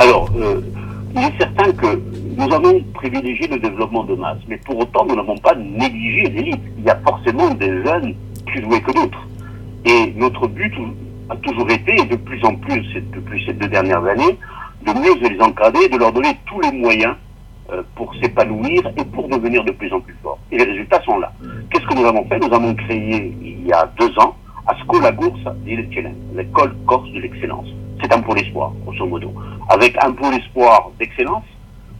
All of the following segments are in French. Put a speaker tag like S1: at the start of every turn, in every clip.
S1: Alors, euh, il est certain que nous avons privilégié le développement de masse, mais pour autant, nous n'avons pas négligé l'élite. Il y a forcément des jeunes plus doués que d'autres. Et notre but a toujours été, et de plus en plus depuis ces deux dernières années, de mieux les encadrer, de leur donner tous les moyens euh, pour s'épanouir et pour devenir de plus en plus forts. Et les résultats sont là. Qu'est-ce que nous avons fait? Nous avons créé, il y a deux ans, à Scola Goursa l'école corse de l'excellence. C'est un pôle espoir, grosso modo. Avec un pôle espoir d'excellence,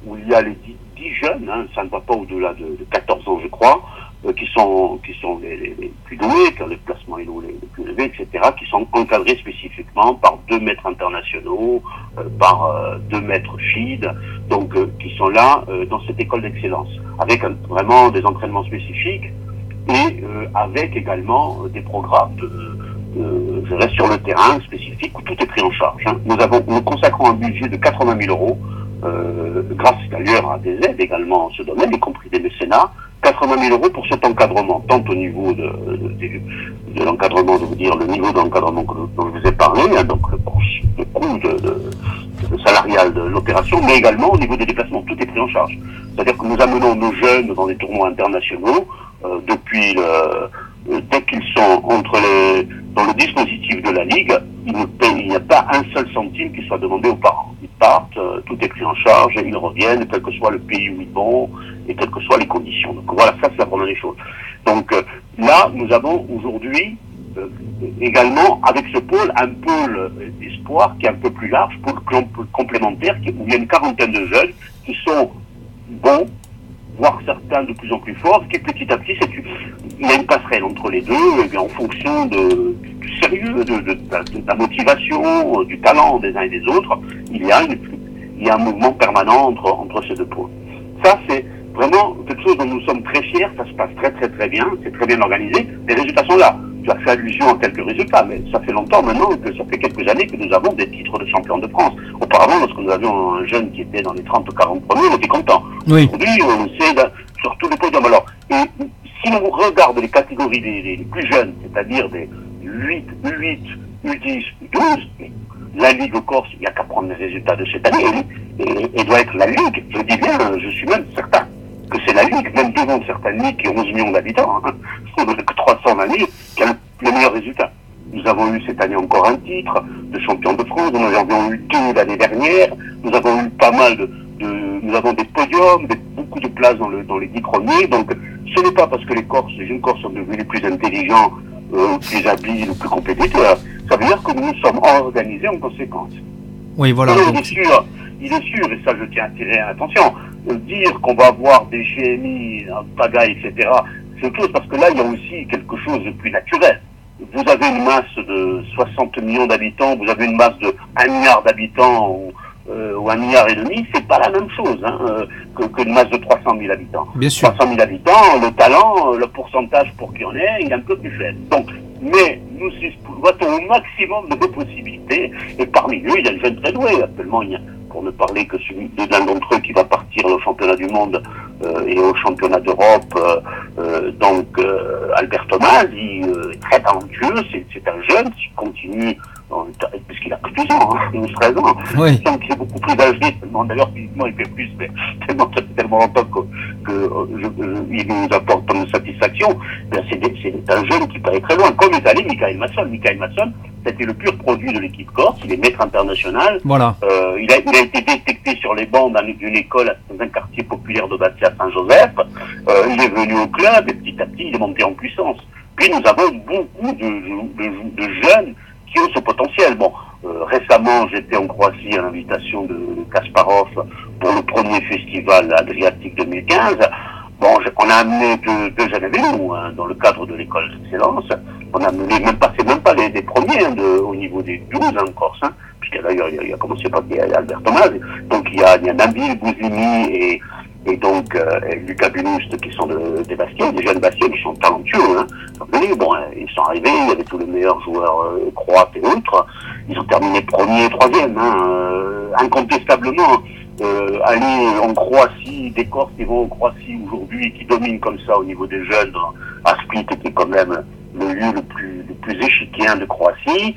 S1: où il y a les dix, jeunes, hein, ça ne va pas au-delà de, de, 14 ans, je crois, euh, qui sont, les, plus doués, qui ont les placements les, les, plus élevés, etc., qui sont encadrés spécifiquement par deux maîtres internationaux, euh, par euh, deux maîtres FID, donc qui sont là dans cette école d'excellence, avec vraiment des entraînements spécifiques et avec également des programmes de, de, je reste sur le terrain spécifique où tout est pris en charge. Hein. Nous avons, nous consacrons un budget de 80 000 euros, grâce d'ailleurs à des aides également en ce domaine, y compris des mécénats, 80 000 euros pour cet encadrement, tant au niveau de, l'encadrement, de vous dire le niveau d'encadrement dont je vous ai parlé, hein, donc le coût, de, salarial de l'opération, mais également au niveau des déplacements, tout est pris en charge. C'est-à-dire que nous amenons nos jeunes dans des tournois internationaux euh, depuis le, euh, dès qu'ils sont entre les, dans le dispositif de la ligue, il n'y a pas un seul centime qui soit demandé aux parents. Ils partent, euh, tout est pris en charge, ils reviennent, quel que soit le pays où ils vont, et quelles que soient les conditions. Donc voilà, ça c'est la première des choses. Donc euh, là, nous avons aujourd'hui euh, également, avec ce pôle, un pôle d'espoir qui est un peu plus large, pôle complémentaire, où il y a une quarantaine de jeunes qui sont bons, voire certains de plus en plus forts, qui petit à petit, c'est il y a une passerelle entre les deux, et bien en fonction du sérieux, de, de, la motivation, du talent des uns et des autres, il y a, une, il y a un mouvement permanent entre, entre ces deux pôles. Ça, c'est vraiment quelque chose dont nous sommes très fiers, ça se passe très très très bien, c'est très bien organisé, les résultats sont là. As fait allusion à quelques résultats, mais ça fait longtemps maintenant que ça fait quelques années que nous avons des titres de champion de France. Auparavant, lorsque nous avions un jeune qui était dans les 30 ou 40 premiers, on était content.
S2: Oui.
S1: Aujourd'hui, on sait sur tous les podiums. Alors, et, si on regarde les catégories des, plus jeunes, c'est-à-dire des 8, 8, U10, 12, la Ligue Corse, il n'y a qu'à prendre les résultats de cette année, et, et, doit être la Ligue, je dis bien, je suis même certain que c'est la Ligue, même devant certaines ligues qui ont 11 millions d'habitants, hein, que 300 années, qui a le meilleur résultat. Nous avons eu cette année encore un titre de champion de France, nous en avons eu deux l'année dernière, nous avons eu pas mal de, de nous avons des podiums, des, beaucoup de places dans, le, dans les dix premiers, donc ce n'est pas parce que les Corses, les jeunes Corses sont devenus les plus intelligents, euh, plus habiles, plus compétiteurs, ça veut dire que nous sommes organisés en conséquence.
S2: Oui, voilà.
S1: il est sûr, il est sûr, et ça je tiens à attirer l'attention, dire qu'on va avoir des GMI, un pagaille, etc., c'est autre chose parce que là, il y a aussi quelque chose de plus naturel. Vous avez une masse de 60 millions d'habitants, vous avez une masse de 1 milliard d'habitants ou, euh, ou 1 milliard et demi, c'est pas la même chose hein, euh, que, que, une masse de 300 000 habitants.
S2: Bien sûr.
S1: 300 000 habitants, le talent, le pourcentage pour qu'il y en ait, il est un peu plus faible. Donc, mais nous exploitons au maximum de nos possibilités, et parmi eux, il y a le jeune très doué. Actuellement, il y a pour ne parler que celui d'un d'entre eux qui va partir au championnat du monde euh, et au championnat d'Europe. Euh, euh, donc Albert Thomas, est très talentueux, c'est un jeune qui continue, puisqu'il a plus de 12 ans, hein, 12, 13 ans,
S2: oui.
S1: il est beaucoup plus âgé, d'ailleurs physiquement il fait plus, mais tellement, ça fait tellement longtemps que, que je, je, il nous apporte tant de satisfaction, c'est un jeune qui paraît très loin, comme est allé Michael Masson. Michael Masson, c'était le pur produit de l'équipe Corse, il est maître international.
S2: Voilà.
S1: Euh, il, a, il, a, été détecté sur les bancs d'une école dans un quartier populaire de Bastia Saint-Joseph. Euh, il est venu au club et petit à petit il est monté en puissance. Puis nous avons beaucoup de, de, Bon, euh, récemment j'étais en Croatie à l'invitation de Kasparov pour le premier festival Adriatique 2015. Bon, on a amené deux, jeunes avec nous hein, dans le cadre de l'école d'excellence. On a amené même pas, c'est même pas les, premiers hein, au niveau des 12 hein, en Corse, hein, puisque d'ailleurs il, il, a commencé par Albert Thomas. Donc il y a, il y a Nabil Bouzimi et, et donc euh, et Lucas Bunoust qui sont de, des Bastions, des jeunes Bastions qui sont talentueux. Hein. Bon, ils sont arrivés, il y avait tous les meilleurs joueurs euh, croates et autres. Ils ont terminé premier et troisième, hein, euh, incontestablement euh, aller en Croatie, des Corses qui vont en Croatie aujourd'hui, qui dominent comme ça au niveau des jeunes, à Split, qui est quand même le lieu le plus, le plus échiquien de Croatie,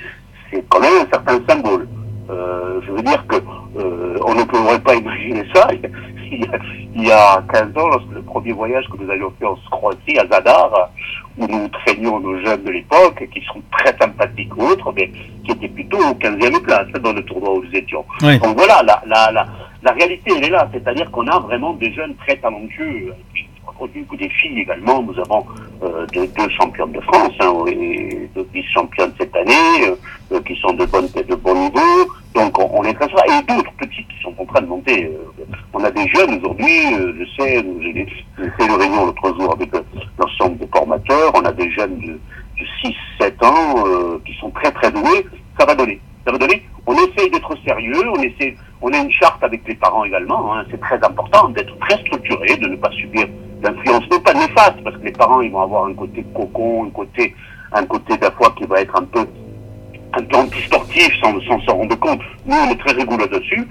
S1: c'est quand même un certain symbole. Euh, je veux dire que euh, on ne pourrait pas imaginer ça il y, a, il y a 15 ans, lorsque le premier voyage que nous avions fait en Croatie, à Zadar, où nous traînions nos jeunes de l'époque, qui sont très sympathiques ou autres, mais qui étaient plutôt au 15e place dans le tournoi où nous étions. Donc voilà, la, la, la, la réalité, elle est là. C'est-à-dire qu'on a vraiment des jeunes très talentueux. Au niveau des filles également, nous avons euh, deux, deux, championnes de France, hein, et deux vice-championnes cette année, euh, qui sont de, de bon niveau. Donc on, on est très Et d'autres petites qui sont en train de monter. Euh, on a des jeunes aujourd'hui, je sais, j'ai fait une réunion l'autre jour avec l'ensemble des formateurs, on a des jeunes de, de 6-7 ans qui sont très très doués. Ça va donner. Ça va donner. On essaye d'être sérieux, on essaie, on a une charte avec les parents également. Hein, c'est très important d'être très structuré, de ne pas subir d'influence, non pas néfaste, parce que les parents ils vont avoir un côté cocon, un côté, un côté fois qui va être un peu un peu anti-sportif sans s'en rendre compte. Nous, on est très rigoureux dessus.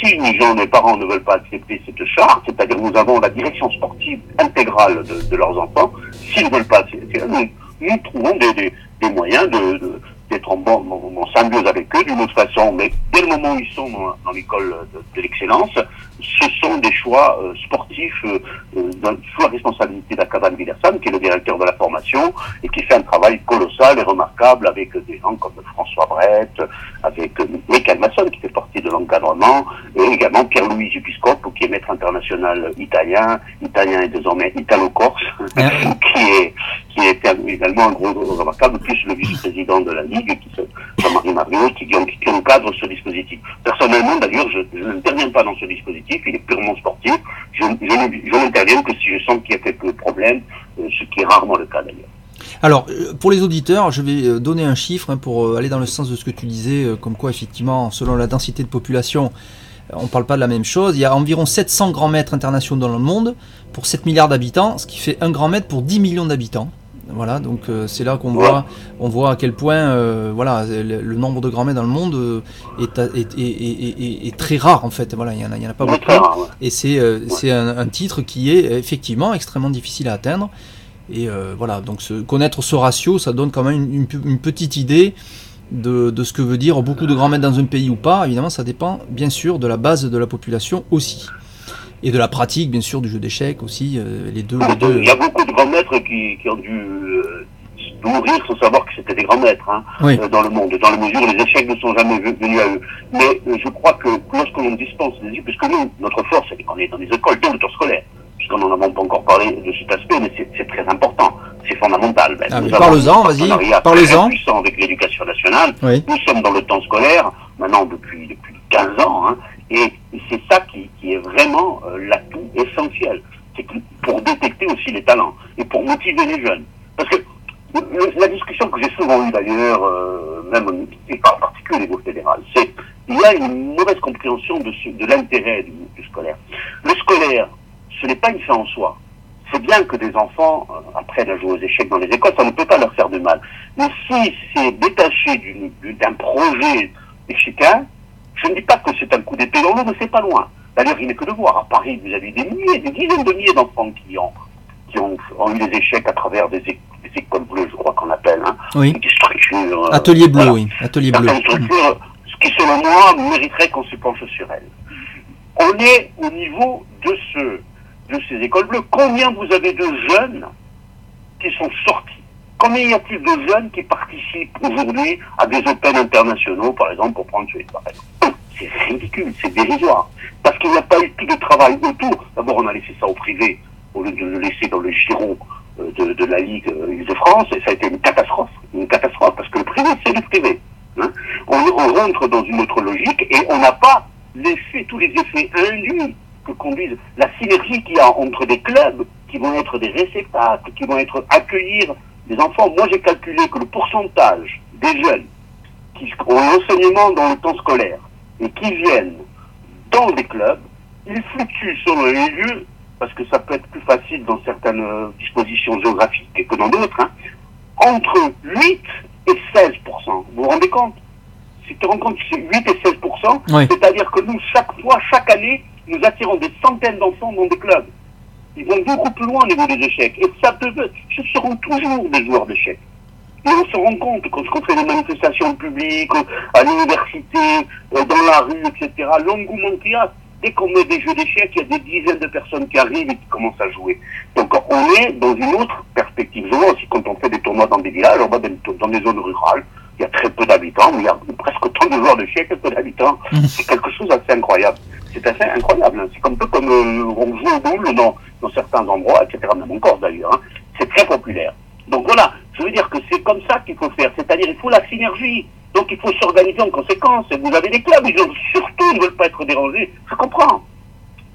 S1: Si les gens, les parents ne veulent pas accepter cette charte, c'est-à-dire nous avons la direction sportive intégrale de, leurs enfants, s'ils ne veulent pas nous, nous trouvons des, des, des moyens de, de d'être en, bon, en, symbiose avec eux d'une autre façon. Mais dès le moment où ils sont dans, l'école de l'excellence, ce sont des choix euh, sportifs euh, euh, sous la responsabilité d'Akavan Villersan, qui est le directeur de la formation et qui fait un travail colossal et remarquable avec des gens comme François Brett, avec Michael Masson, qui fait partie de l'encadrement, et également Pierre-Louis Jupiscope, qui est maître international italien, italien et désormais italo-corse, qui est qui est également un gros remarquable, plus le vice-président de la Ligue, qui Jean-Marie Mario, qui, qui encadre ce dispositif. Personnellement, d'ailleurs, je, je n'interviens pas dans ce dispositif, il est purement sportif. Je, je, n'interviens que si je sens qu'il y a quelques problèmes, euh, ce qui est rarement le cas d'ailleurs.
S2: Alors, pour les auditeurs, je vais donner un chiffre hein, pour aller dans le sens de ce que tu disais, comme quoi, effectivement, selon la densité de population, on ne parle pas de la même chose. Il y a environ 700 grands mètres internationaux dans le monde pour 7 milliards d'habitants, ce qui fait un grand mètre pour 10 millions d'habitants. Voilà, donc euh, c'est là qu'on voit, on voit à quel point, euh, voilà, le, le, nombre de grands mets dans le monde euh, est, est, est, est, très rare en fait. Voilà, il y en a, en pas beaucoup.
S1: Rare, ouais.
S2: Et c'est, un, un, titre qui est effectivement extrêmement difficile à atteindre. Et voilà, donc ce, connaître ce ratio, ça donne quand même une, une, une petite idée de, de, ce que veut dire beaucoup de grands mètres dans un pays ou pas. Évidemment, ça dépend bien sûr de la base de la population aussi et de la pratique, bien sûr, du jeu d'échecs aussi. Euh, les deux, les deux.
S1: Il y a beaucoup de grands maîtres qui, qui ont dû euh, mourir sans savoir que c'était des grands maîtres hein,
S2: oui.
S1: euh, dans le monde, dans la mesure où les échecs ne sont jamais venus à eux. Mais euh, je crois que lorsque l'on dispense des échecs, puisque nous, notre force, c'est qu'on est dans les écoles dès le temps scolaire, puisqu'on n'en a pas encore parlé de cet aspect, mais c'est très important, c'est fondamental. Ben,
S2: ah, parle-en, vas-y, parle-en.
S1: puissant avec l'éducation nationale.
S2: Oui.
S1: Nous sommes dans le temps scolaire, maintenant depuis, depuis 15 ans, hein, et c'est ça qui, est vraiment euh, l'atout essentiel. C'est pour détecter aussi les talents et pour motiver les jeunes. Parce que la discussion que j'ai souvent eue d'ailleurs, euh, même et en particulier au niveau fédéral, c'est il y a une mauvaise compréhension de, l'intérêt du, du, scolaire. Le scolaire, ce n'est pas une fin en soi. C'est bien que des enfants euh, apprennent à jouer aux échecs dans les écoles, ça ne peut pas leur faire de mal. Mais si c'est détaché d'un projet échiquin, je ne dis pas que c'est un coup d'épée dans l'eau, mais c'est pas loin. D'ailleurs, il n'est que de voir. À Paris, vous avez des milliers, des dizaines de milliers d'enfants qui ont, qui ont, ont, eu des échecs à travers des, é des écoles bleues, je crois qu'on appelle. Hein,
S2: oui.
S1: Des structures. Euh,
S2: Atelier bleu, voilà. oui. Atelier bleu.
S1: structures, ce qui, selon moi, mériterait qu'on se penche sur elles. On est au niveau de, ce, de ces écoles bleues. Combien vous avez de jeunes qui sont sortis Combien y a-t-il de jeunes qui participent aujourd'hui à des Open internationaux, par exemple, pour prendre celui par exemple C'est ridicule, c'est dérisoire. Parce qu'il n'y a pas eu de travail autour. D'abord, on a laissé ça au privé, au lieu de le laisser dans le giron de, de, la Ligue de France, et ça a été une catastrophe. Une catastrophe, parce que le privé, c'est le privé. Hein on, rentre dans une autre logique, et on n'a pas tous les effets induits que conduisent la synergie qu'il y a entre des clubs qui vont être des réceptacles, qui vont être accueillir des enfants, moi j'ai calculé que le pourcentage des jeunes qui ont l'enseignement dans le temps scolaire et qui viennent dans des clubs, il fluctue selon les lieux, parce que ça peut être plus facile dans certaines dispositions géographiques que dans d'autres, hein, entre 8 et 16% Vous vous rendez compte? Si tu te rends compte que c'est 8 et 16
S2: oui.
S1: c'est-à-dire que nous, chaque fois, chaque année, nous attirons des centaines d'enfants dans des clubs ils vont beaucoup plus loin au niveau des échecs. Et ça peut, ce seront toujours des joueurs d'échecs. Et on se rend compte, quand on fait des manifestations publiques, à l'université, euh, dans la rue, etc., l'engouement qu'il dès qu'on met des jeux d'échecs, il y a des dizaines de personnes qui arrivent et qui commencent à jouer. Donc on est dans une autre perspective. Je vois aussi quand on fait des tournois dans des villages, on va dans des zones rurales, il y a très peu d'habitants, mais il y a presque autant de joueurs d'échecs que peu d'habitants. Mmh. C'est quelque chose d'assez incroyable. C'est assez incroyable. Hein. C'est un peu comme euh, on joue au boule dans, dans certains endroits, etc., même encore d'ailleurs. Hein. C'est très populaire. Donc voilà, je veux dire que c'est comme ça qu'il faut faire. C'est-à-dire il faut la synergie. Donc il faut s'organiser en conséquence. Vous avez des clubs, ils ont, surtout ne veulent pas être dérangés. Je comprends.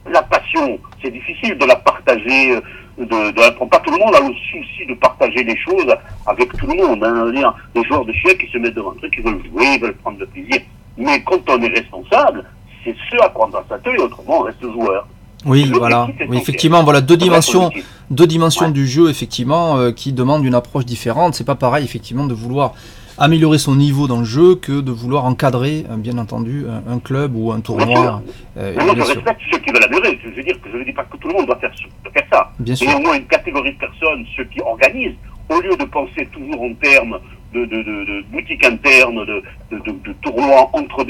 S1: La passion, c'est difficile de la partager. Euh, de, de, pas tout le monde a le souci de partager les choses avec tout le monde. Hein. Les joueurs de chien qui se mettent devant un truc, ils veulent jouer, ils veulent prendre le plaisir. Mais quand on est responsable, c'est ce à quoi on doit s'atteler, autrement on reste joueur.
S2: Oui, voilà. Oui, effectivement, voilà deux dimensions, deux dimensions du jeu, effectivement, euh, qui demandent une approche différente. C'est pas pareil, effectivement, de vouloir améliorer son niveau dans le jeu que de vouloir encadrer, euh, bien entendu, un, club ou un tournoi.
S1: Euh, je respecte ceux qui veulent améliorer. Je veux dire que je ne dis pas que tout le monde doit faire, faire ça. Bien sûr. Mais au moins une catégorie de personnes, ceux qui organisent, au lieu de penser toujours en termes de, de, de, de boutiques internes, de, de, tournois entre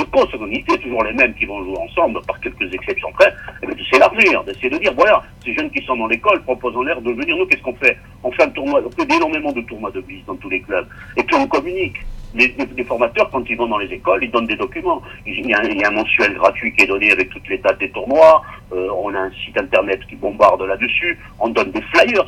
S1: de, consanguinité, toujours les mêmes qui vont jouer ensemble, par quelques exceptions près, et eh de s'élargir, d'essayer de dire, voilà, ces jeunes qui sont dans l'école proposent l'air de venir, nous, qu'est-ce qu'on fait? On fait un tournoi, on fait énormément de tournois de bise dans tous les clubs, et puis on communique. Les, formateurs, quand ils vont dans les écoles, ils donnent des documents. Il y, a, il y a un mensuel gratuit qui est donné avec toutes les dates des tournois. Euh, on a un site internet qui bombarde là-dessus. On donne des flyers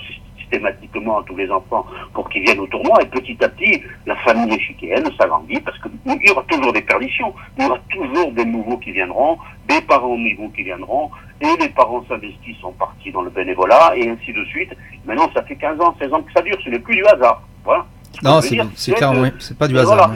S1: systématiquement à tous les enfants pour qu'ils viennent au tournoi. Et petit à petit, la famille échiquienne s'agrandit parce qu'il y aura toujours des perditions. Il y aura toujours des nouveaux qui viendront, des parents nouveaux qui viendront, et les parents s'investissent en partie dans le bénévolat, et ainsi de suite. Maintenant, ça fait 15 ans, 16 ans que ça dure. Ce n'est plus du hasard. Voilà.
S2: Non, c'est clair, oui. C'est pas du hasard.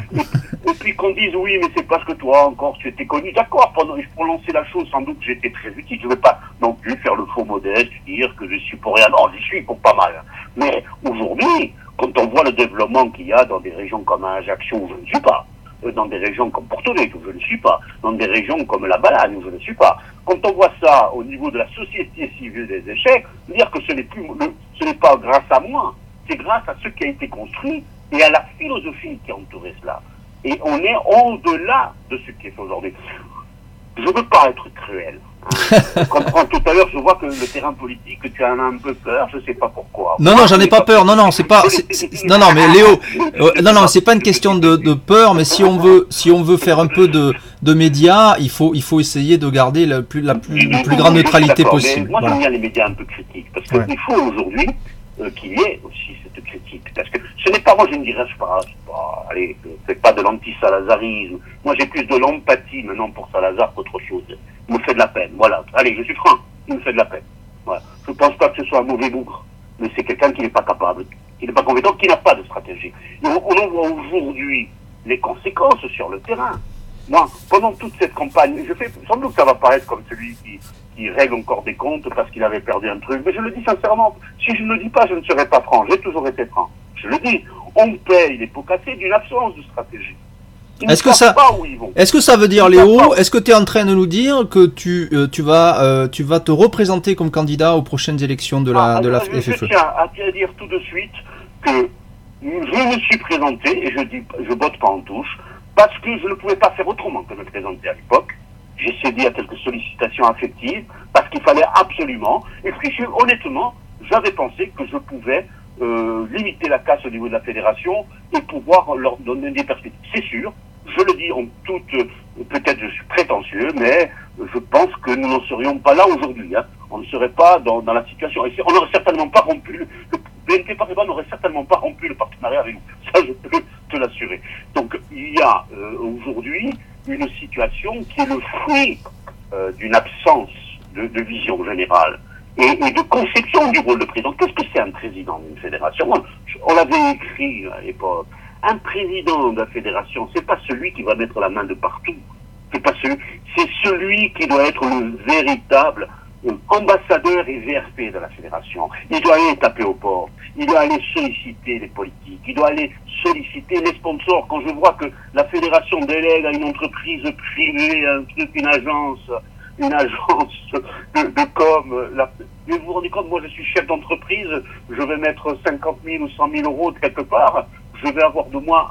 S1: Et, puis qu'on dise oui, mais c'est parce que toi encore tu étais connu. D'accord, pour, pour lancer la chose, sans doute j'étais très utile. Je ne vais pas non plus faire le faux modeste, dire que je suis pour rien. Non, j'y suis pour pas mal. Mais aujourd'hui, quand on voit le développement qu'il y a dans des régions comme Ajaccio où je ne suis pas, euh, dans des régions comme Porto Vecchio où je ne suis pas, dans des régions comme la Balagne où je ne suis pas, quand on voit ça au niveau de la société civile des échecs, dire que ce n'est plus, ce n'est pas grâce à moi, c'est grâce à ce qui a été construit et à la philosophie qui a entouré cela. Et on est au-delà de ce qui est aujourd'hui. Je ne veux pas être cruel. Je comprends tout à l'heure, je vois que le terrain politique, tu en as un peu peur, je ne sais pas pourquoi.
S2: Non, non, j'en ai pas peur. Non, non, c'est pas. non, non, mais Léo, euh, non, non, c'est pas une question de, de, peur, mais si on veut, si on veut faire un peu de, de médias, il faut, il faut essayer de garder la plus, la plus, la plus grande neutralité possible.
S1: moi, j'aime bien les médias un peu critiques, parce qu'il faut aujourd'hui euh, qu'il y ait aussi cette critique. Parce que ce n'est pas, moi je ne dirais pas, pas allez, c'est pas de l'anti-salazarisme. Moi j'ai plus de l'empathie maintenant pour Salazar qu'autre chose. Il me fait de la peine, voilà. Allez, je suis franc, il me fait de la peine. Voilà. Je ne pense pas que ce soit un mauvais bougre, mais c'est quelqu'un qui n'est pas capable, qui n'est pas compétent, qui n'a pas de stratégie. on, on voit aujourd'hui les conséquences sur le terrain. Moi, pendant toute cette campagne, je fais, sans doute que ça va paraître comme celui qui, qui règle encore des comptes parce qu'il avait perdu un truc, mais je le dis sincèrement, si je ne le dis pas, je ne serai pas franc, j'ai toujours été franc. Je le dis, on paye les pots cassés d'une absence de stratégie.
S2: Est-ce que ça, est-ce que ça veut dire, Léo, est-ce que tu es en train de nous dire que tu, euh, tu vas, euh, tu vas te représenter comme candidat aux prochaines élections de la, ah, de la
S1: je, FFE? Je tiens à dire tout de suite que je me suis présenté et je dis, je botte pas en touche parce que je ne pouvais pas faire autrement que me présenter à l'époque. J'ai cédé à quelques sollicitations affectives parce qu'il fallait absolument. Et puis, honnêtement, j'avais pensé que je pouvais euh, limiter la casse au niveau de la fédération et pouvoir leur donner des perspectives. C'est sûr, je le dis en toute, peut-être je suis prétentieux, mais je pense que nous n'en serions pas là aujourd'hui. Hein. On ne serait pas dans, dans la situation. Et on n'aurait certainement pas rompu, le, le BNP Paribas n'aurait certainement pas rompu le partenariat avec nous. Ça, je peux te l'assurer. Donc, il y a euh, aujourd'hui une situation qui est le fruit euh, d'une absence de, de, vision générale et, et, de conception du rôle de président. Qu'est-ce que c'est un président d'une fédération? On l'avait écrit à l'époque. Un président de la fédération, c'est pas celui qui va mettre la main de partout. C'est pas celui, c'est celui qui doit être le véritable ambassadeur et VRP de la fédération. Il doit aller taper au port. Il doit aller solliciter les politiques. Il doit aller solliciter les sponsors. Quand je vois que la fédération délègue à une entreprise privée, un une agence, une agence de, com. Vous vous rendez compte, moi je suis chef d'entreprise, je vais mettre 50 000 ou 100 000 euros de quelque part, je vais avoir de moi,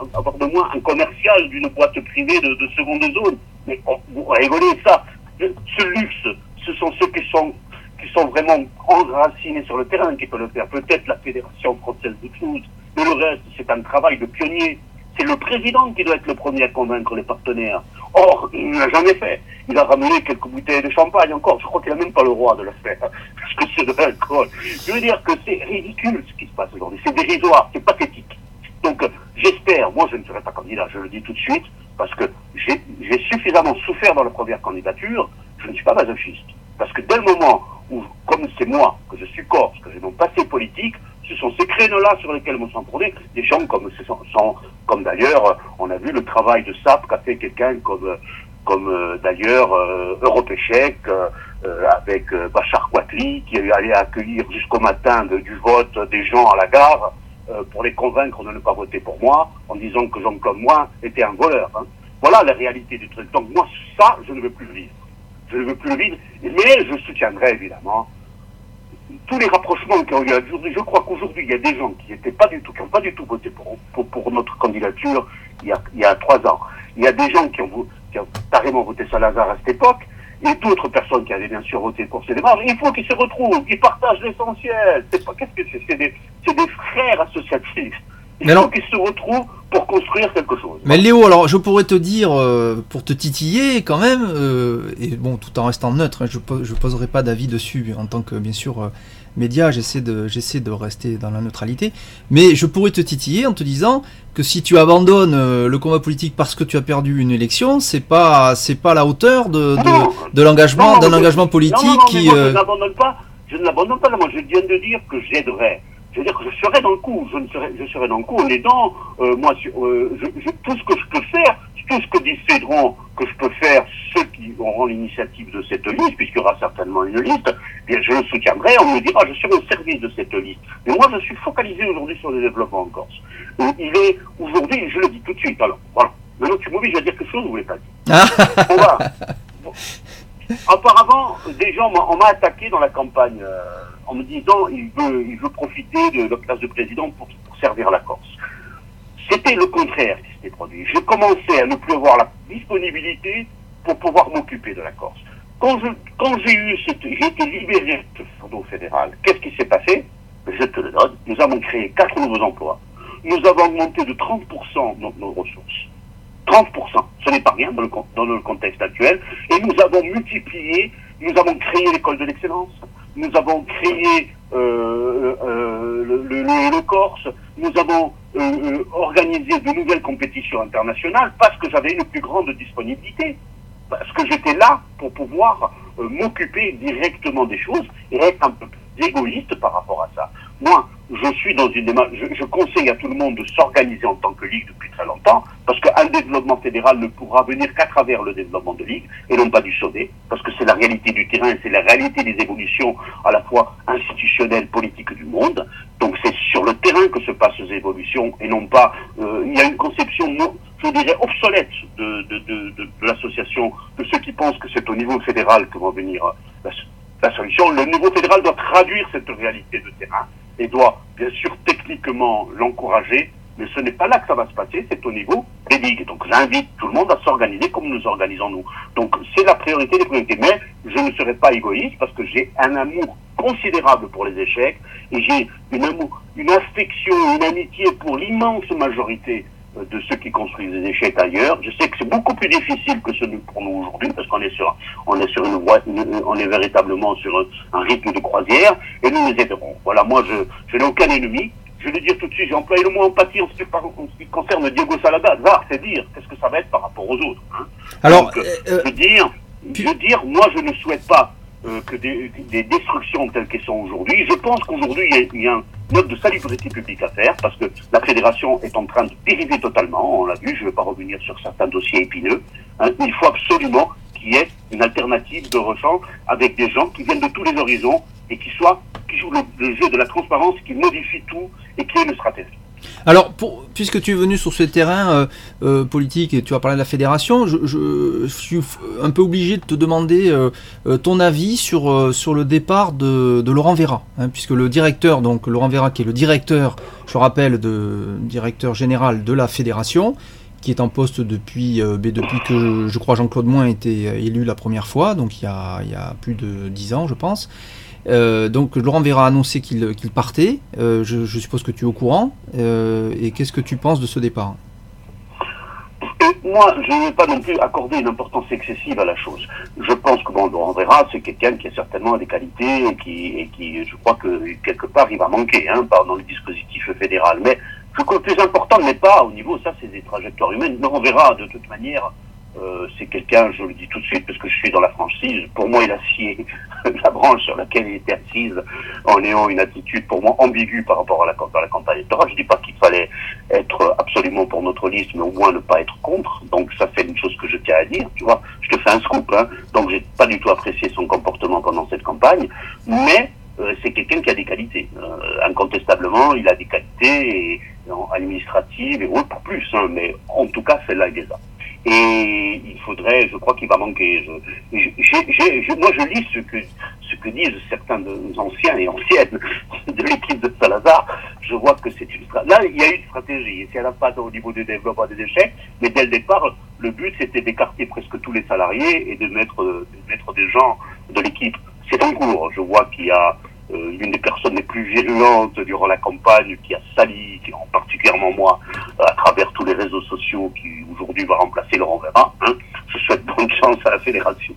S1: un commercial d'une boîte privée de, de seconde zone. Mais vous rigolez ça. Ce luxe, ce sont ceux qui sont qui sont vraiment enracinés sur le terrain qui peuvent le faire. Peut-être la Fédération française de Toulouse, mais le reste, c'est un travail de pionnier. C'est le président qui doit être le premier à convaincre les partenaires. Or, il ne l'a jamais fait. Il a ramené quelques bouteilles de champagne encore. Je crois qu'il n'a même pas le droit de le faire. Parce que c'est de l'alcool. Je veux dire que c'est ridicule ce qui se passe aujourd'hui. C'est dérisoire, c'est pathétique. Donc, j'espère, moi je ne serai pas candidat, je le dis tout de suite, parce que j'ai suffisamment souffert dans la première candidature, je ne suis pas masochiste. Parce que dès le moment où, comme c'est moi, que je suis corse, que j'ai mon passé politique, ce sont ces créneaux-là sur lesquels me sont prônés des gens comme, comme d'ailleurs, on a vu le travail de SAP qu'a fait quelqu'un comme, comme euh, d'ailleurs euh, Européchec, euh, avec Bachar Quatli, qui allé accueillir jusqu'au matin du vote des gens à la gare pour les convaincre de ne pas voter pour moi, en disant que Jean-Claude Moi était un voleur. Hein. Voilà la réalité du truc. Donc moi, ça, je ne veux plus vivre. Je ne veux plus le vivre, mais je soutiendrai évidemment tous les rapprochements qui ont eu aujourd'hui, je crois qu'aujourd'hui, il y a des gens qui n'étaient pas du tout, qui n'ont pas du tout voté pour, pour, notre candidature il y, a, il y a trois ans. Il y a des gens qui ont, qui ont carrément voté Salazar à cette époque, et d'autres personnes qui avaient bien sûr voté pour ces démarches. Il faut qu'ils se retrouvent, qu'ils partagent l'essentiel. C'est pas, qu'est-ce que c'est? C'est des, c'est des frères associatifs. Il faut qu'ils se retrouvent pour construire quelque chose.
S2: Mais Léo, alors je pourrais te dire, euh, pour te titiller quand même, euh, et bon, tout en restant neutre, hein, je ne poserai pas d'avis dessus en tant que, bien sûr, euh, média, j'essaie de, j'essaie de rester dans la neutralité, mais je pourrais te titiller en te disant que si tu abandonnes le combat politique parce que tu as perdu une élection, c'est pas, c'est pas la hauteur de, de, l'engagement, d'un engagement politique qui.
S1: je n'abandonne pas, je ne l'abandonne pas, moi je viens de dire que j'aiderais je veux dire que je serai dans le coup, je, ne serai, je serai dans le coup en aidant, euh, moi, euh, je, tout ce que je peux faire, tout ce que décideront que je peux faire ceux qui auront l'initiative de cette liste, puisqu'il y aura certainement une liste, eh bien je le soutiendrai, on me dira, je serai au service de cette liste. Mais moi, je suis focalisé aujourd'hui sur le développement en Corse. Il est, aujourd'hui, je le dis tout de suite, alors, voilà. Maintenant, tu m'obliges à dire quelque chose, vous voulez pas dire? on va. Auparavant, des gens, on m'a attaqué dans la campagne, euh, en me disant il veut, il veut profiter de la place de président pour, servir la Corse. C'était le contraire qui s'était produit. Je commençais à ne plus avoir la disponibilité pour pouvoir m'occuper de la Corse. Quand je, quand j'ai eu cette, j'ai été libéré de ce fardeau fédéral, qu'est-ce qui s'est passé? Je te le donne. Nous avons créé quatre nouveaux emplois. Nous avons augmenté de 30% nos, nos ressources. 30%. Ce n'est pas rien dans le, contexte actuel. Et nous avons multiplié, nous avons créé l'école de l'excellence, nous avons créé euh, euh, le, Corse, nous avons euh, organisé de nouvelles compétitions internationales parce que j'avais une plus grande disponibilité, parce que j'étais là pour pouvoir m'occuper directement des choses et être un peu plus égoïste par rapport à ça. Moi, je suis dans une démarche, je, conseille à tout le monde de s'organiser en tant que Ligue depuis très longtemps, parce qu'un développement fédéral ne pourra venir qu'à travers le développement de Ligue, et non pas du sommet, parce que c'est la réalité du terrain, c'est la réalité des évolutions à la fois institutionnelles, politiques du monde. Donc c'est sur le terrain que se passent ces évolutions, et non pas, euh, il y a une conception, je dirais, obsolète de, de, de, l'association, de ceux qui pensent que c'est au niveau fédéral que va venir la, la solution. Le niveau fédéral doit traduire cette réalité de terrain et doit bien sûr techniquement l'encourager, mais ce n'est pas là que ça va se passer, c'est au niveau des ligues. Donc j'invite tout le monde à s'organiser comme nous organisons nous. Donc c'est la priorité des priorités. Mais je ne serai pas égoïste parce que j'ai un amour considérable pour les échecs et j'ai une amour, une affection, une amitié pour l'immense majorité de ceux qui construisent des échecs ailleurs. Je sais que c'est beaucoup plus difficile que ce pour nous aujourd'hui parce qu'on est sur, on est sur une voie, on est véritablement sur un, rythme de croisière et nous les aiderons. Voilà, moi je, je n'ai aucun ennemi. Je vais le dire tout de suite, j'ai employé le mot empathie en ce, qui, concerne Diego Salada. Va, c'est dire qu'est-ce que ça va être par rapport aux autres. Hein.
S2: Alors,
S1: euh, euh, je veux dire, je veux dire, moi je ne souhaite pas euh, que des, des, destructions telles qu'elles sont aujourd'hui. Je pense qu'aujourd'hui, il y a, une note de salubrité publique à faire parce que la fédération est en train de dériver totalement. On l'a vu, je ne vais pas revenir sur certains dossiers épineux. Hein. Il faut absolument qu'il y ait une alternative de rechange avec des gens qui viennent de tous les horizons et qui soient qui jouent le, jeu de la transparence, qui modifient tout et qui aient une stratégie.
S2: Alors, puisque tu es venu sur ce terrain euh, euh, politique et tu as parlé de la fédération, je, suis un peu obligé de te demander euh, ton avis sur, le départ de, Laurent Vera, hein, puisque le directeur, donc Laurent Vera, qui est le directeur, je rappelle, de directeur général de la fédération, qui est en poste depuis, depuis que je, crois Jean-Claude Moins a été élu la première fois, donc il y a, il y a plus de dix ans, je pense. Euh, donc Laurent Vera a annoncé qu'il partait. Euh, je, suppose que tu es au courant. Euh, et qu'est-ce que tu penses de ce départ?
S1: Moi, je ne vais pas non plus accorder une importance excessive à la chose. Je pense que bon, Laurent Vera, c'est quelqu'un qui a certainement des qualités et qui, je crois que quelque part, il va manquer hein, dans le dispositif fédéral. Mais que le plus important n'est pas au niveau, ça, c'est des trajectoires humaines. Laurent Vera, de toute manière, euh, c'est quelqu'un, je le dis tout de suite parce que je suis dans la franchise, pour moi il a scié la branche sur laquelle il était assise en ayant une attitude pour moi ambiguë par rapport à la, campagne électorale. Je dis pas qu'il fallait être absolument pour notre liste, mais au moins ne pas être contre. Donc ça c'est une chose que je tiens à dire, tu vois. Je te fais un scoop, hein. donc j'ai pas du tout apprécié son comportement pendant cette campagne, mais euh, c'est quelqu'un qui a des qualités. Euh, incontestablement, il a des qualités administratives et autres, plus, hein, mais en tout cas celle-là il les a. Et il faudrait, je crois qu'il va manquer. Moi, je lis ce que, ce que disent certains de nos anciens et anciennes de l'équipe de Salazar. Je vois que c'est une Là, il y a une stratégie. Si elle n'a pas au niveau du développement des échecs, mais dès le départ, le but, c'était d'écarter presque tous les salariés et de mettre, de mettre des gens de l'équipe. C'est en cours. Je vois qu'il y a l'une des personnes les plus virulentes durant la campagne qui a sali, qui, en particulièrement moi, à travers tous les réseaux sociaux, qui aujourd'hui va remplacer Laurent Vera. Hein. Je souhaite bonne chance à la fédération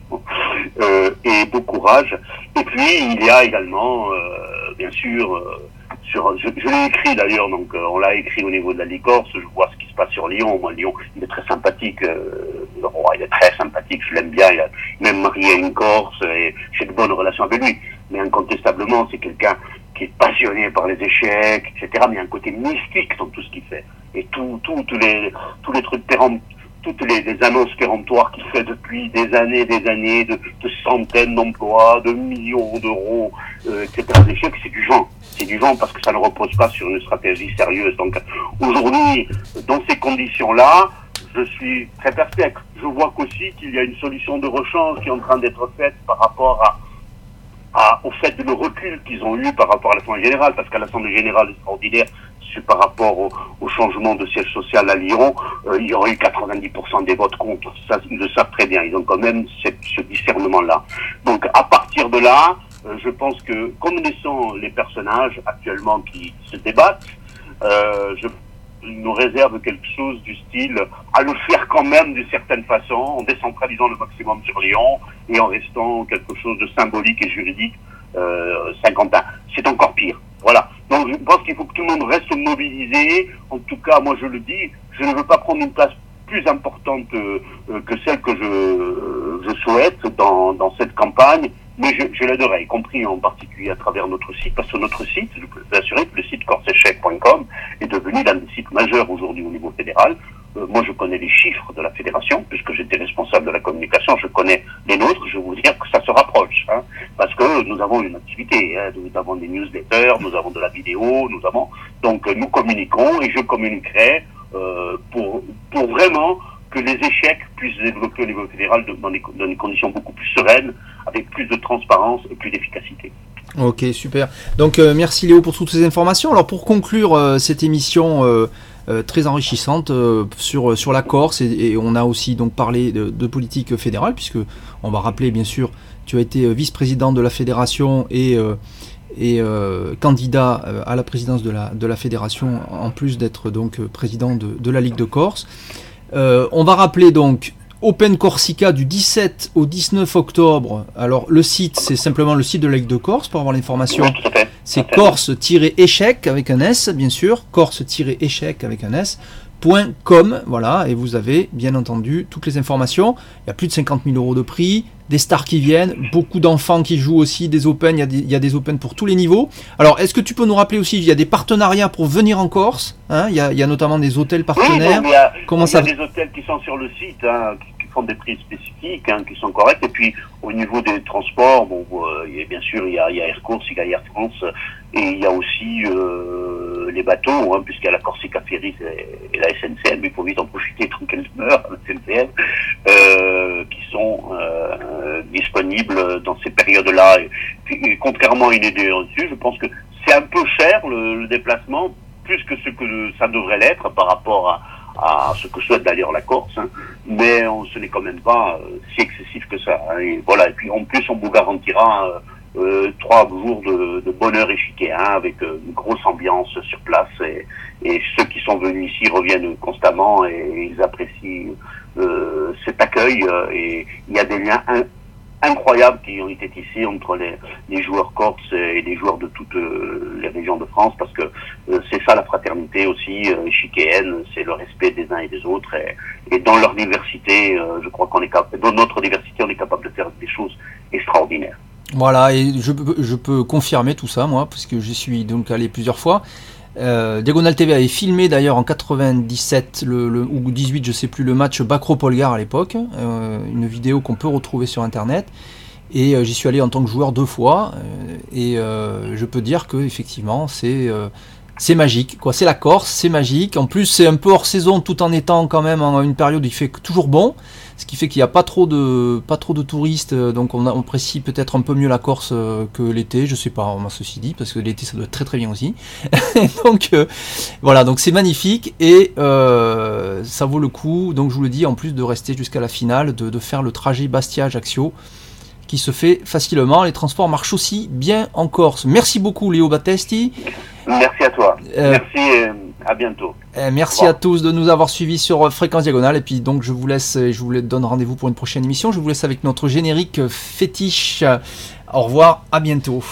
S1: euh, et beau courage. Et puis il y a également, euh, bien sûr, euh, sur, je, je l'ai écrit d'ailleurs, donc euh, on l'a écrit au niveau de la Ligue Corse. Je vois ce qui se passe sur Lyon. Moi, Lyon, il est très sympathique. le roi, il est très sympathique. Je l'aime bien. Il a même marié une Corse et j'ai de bonnes relations avec lui mais incontestablement, c'est quelqu'un qui est passionné par les échecs, etc. Mais il y a un côté mystique dans tout ce qu'il fait. Et tout, tout, tous les, tous les trucs toutes les, annonces péremptoires qu'il fait depuis des années, des années, de, centaines d'emplois, de millions d'euros, euh, etc. Les échecs, c'est du vent. C'est du vent parce que ça ne repose pas sur une stratégie sérieuse. Donc aujourd'hui, dans ces conditions-là, je suis très perplexe. Je vois qu'aussi qu'il y a une solution de rechange qui est en train d'être faite par rapport à au fait de le recul qu'ils ont eu par rapport à l'Assemblée générale, parce qu'à l'Assemblée générale extraordinaire, par rapport au, changement de siège social à Lyon, euh, il y aurait eu 90% des votes contre. Ça, ils le savent très bien. Ils ont quand même ce discernement-là. Donc, à partir de là, euh, je pense que, connaissant les personnages actuellement qui se débattent, euh, je nous réserve quelque chose du style à le faire quand même d'une certaine façon, en décentralisant le maximum sur Lyon et en restant quelque chose de symbolique et juridique euh, Saint-Quentin. C'est encore pire. Voilà. Donc je pense qu'il faut que tout le monde reste mobilisé. En tout cas, moi je le dis, je ne veux pas prendre une place plus importante euh, que celle que je, je souhaite dans, dans cette campagne. Mais je, je l'aiderai, y compris en particulier à travers notre site, parce que notre site, je peux vous assurer que le site corséchec.com est devenu l'un des sites majeurs aujourd'hui au niveau fédéral. Euh, moi, je connais les chiffres de la fédération, puisque j'étais responsable de la communication, je connais les nôtres, je vais vous dire que ça se rapproche, hein, parce que nous avons une activité, hein, nous avons des newsletters, nous avons de la vidéo, nous avons... Donc, euh, nous communiquons et je communiquerai euh, pour, pour vraiment que les échecs puissent se développer au niveau fédéral dans, des, dans des conditions beaucoup plus sereines, avec plus de transparence et plus d'efficacité.
S2: Ok, super. Donc euh, merci Léo pour toutes ces informations. Alors pour conclure euh, cette émission euh, très enrichissante sur, sur la Corse, et, on a aussi donc parlé de, politique fédérale, puisque on va rappeler bien sûr, tu as été vice-président de la fédération et, et candidat à la présidence de la, de la fédération, en plus d'être donc président de, de, la Ligue de Corse. on va rappeler donc Open Corsica du 17 au 19 octobre. Alors le site, c'est simplement le site de la Ligue de Corse pour avoir l'information. C'est corse-échec avec un S, bien sûr. Corse-échec avec un S. .com, voilà, et vous avez bien entendu toutes les informations. Il y a plus de 50 000 euros de prix, des stars qui viennent, beaucoup d'enfants qui jouent aussi, des Open, il y, a des, il y, a des Open pour tous les niveaux. Alors, est-ce que tu peux nous rappeler aussi, il y a des partenariats pour venir en Corse, hein il, y a, il, y a, notamment des hôtels partenaires.
S1: il y a, Comment ça... des hôtels qui sont sur le site, hein, qui, font des prix spécifiques, hein, qui sont corrects, et puis au niveau des transports, bon, euh, bien sûr, il y a, il y a Air Course, il y a Air France, et il y a aussi... Euh, les bateaux, hein, puisqu'il y a la Corsica Ferries et, la SNCF, mais il faut vite en profiter tant qu'elle meurt, la SNCF, euh, qui sont euh, disponibles dans ces périodes-là. Contrairement à une idée reçue, je pense que c'est un peu cher le, déplacement, plus que ce que ça devrait l'être par rapport à, à ce que souhaite d'ailleurs la Corse, hein. mais ce n'est quand même pas euh, si excessif que ça. Hein. et voilà. Et puis en plus, on vous garantira euh, trois jours de, de bonheur échiquéen avec euh, une grosse ambiance sur place et, et, ceux qui sont venus ici reviennent constamment et, ils apprécient euh, cet accueil et il y a des liens incroyables qui ont été ici entre les, les, joueurs corses et les joueurs de toutes les régions de France parce que c'est ça la fraternité aussi échiquéenne, c'est le respect des uns et des autres et, et dans leur diversité, je crois qu'on est capable, dans notre diversité, on est capable de faire des choses extraordinaires.
S2: Voilà, et je, peux confirmer tout ça, moi, parce que j'y suis donc allé plusieurs fois. Euh, Diagonal TV avait filmé d'ailleurs en 97 le, ou 18, je sais plus, le match Bacro-Polgar à l'époque, euh, une vidéo qu'on peut retrouver sur internet. Et euh, j'y suis allé en tant que joueur deux fois, et je peux dire que effectivement c'est c'est magique, quoi. C'est la Corse, c'est magique. En plus, c'est un peu hors saison, tout en étant quand même en une période où il fait toujours bon ce qui fait qu'il n'y a pas trop de pas trop de touristes, euh, donc on, on apprécie peut-être un peu mieux la Corse euh, que l'été, je sais pas, ceci dit, parce que l'été ça doit être très très bien aussi. donc euh, voilà, donc c'est magnifique et ça vaut le coup. Donc je vous le dis, en plus de rester jusqu'à la finale, de, de faire le trajet Bastia-Ajaccio qui se fait facilement. Les transports marchent aussi bien en Corse. Merci beaucoup Léo Battesti.
S1: Merci à toi. Merci à bientôt.
S2: Eh, merci à tous de nous avoir suivis sur Fréquence Diagonale. Et puis donc je vous laisse, je vous donne rendez-vous pour une prochaine émission. Je vous laisse avec notre générique fétiche. Au revoir, à bientôt.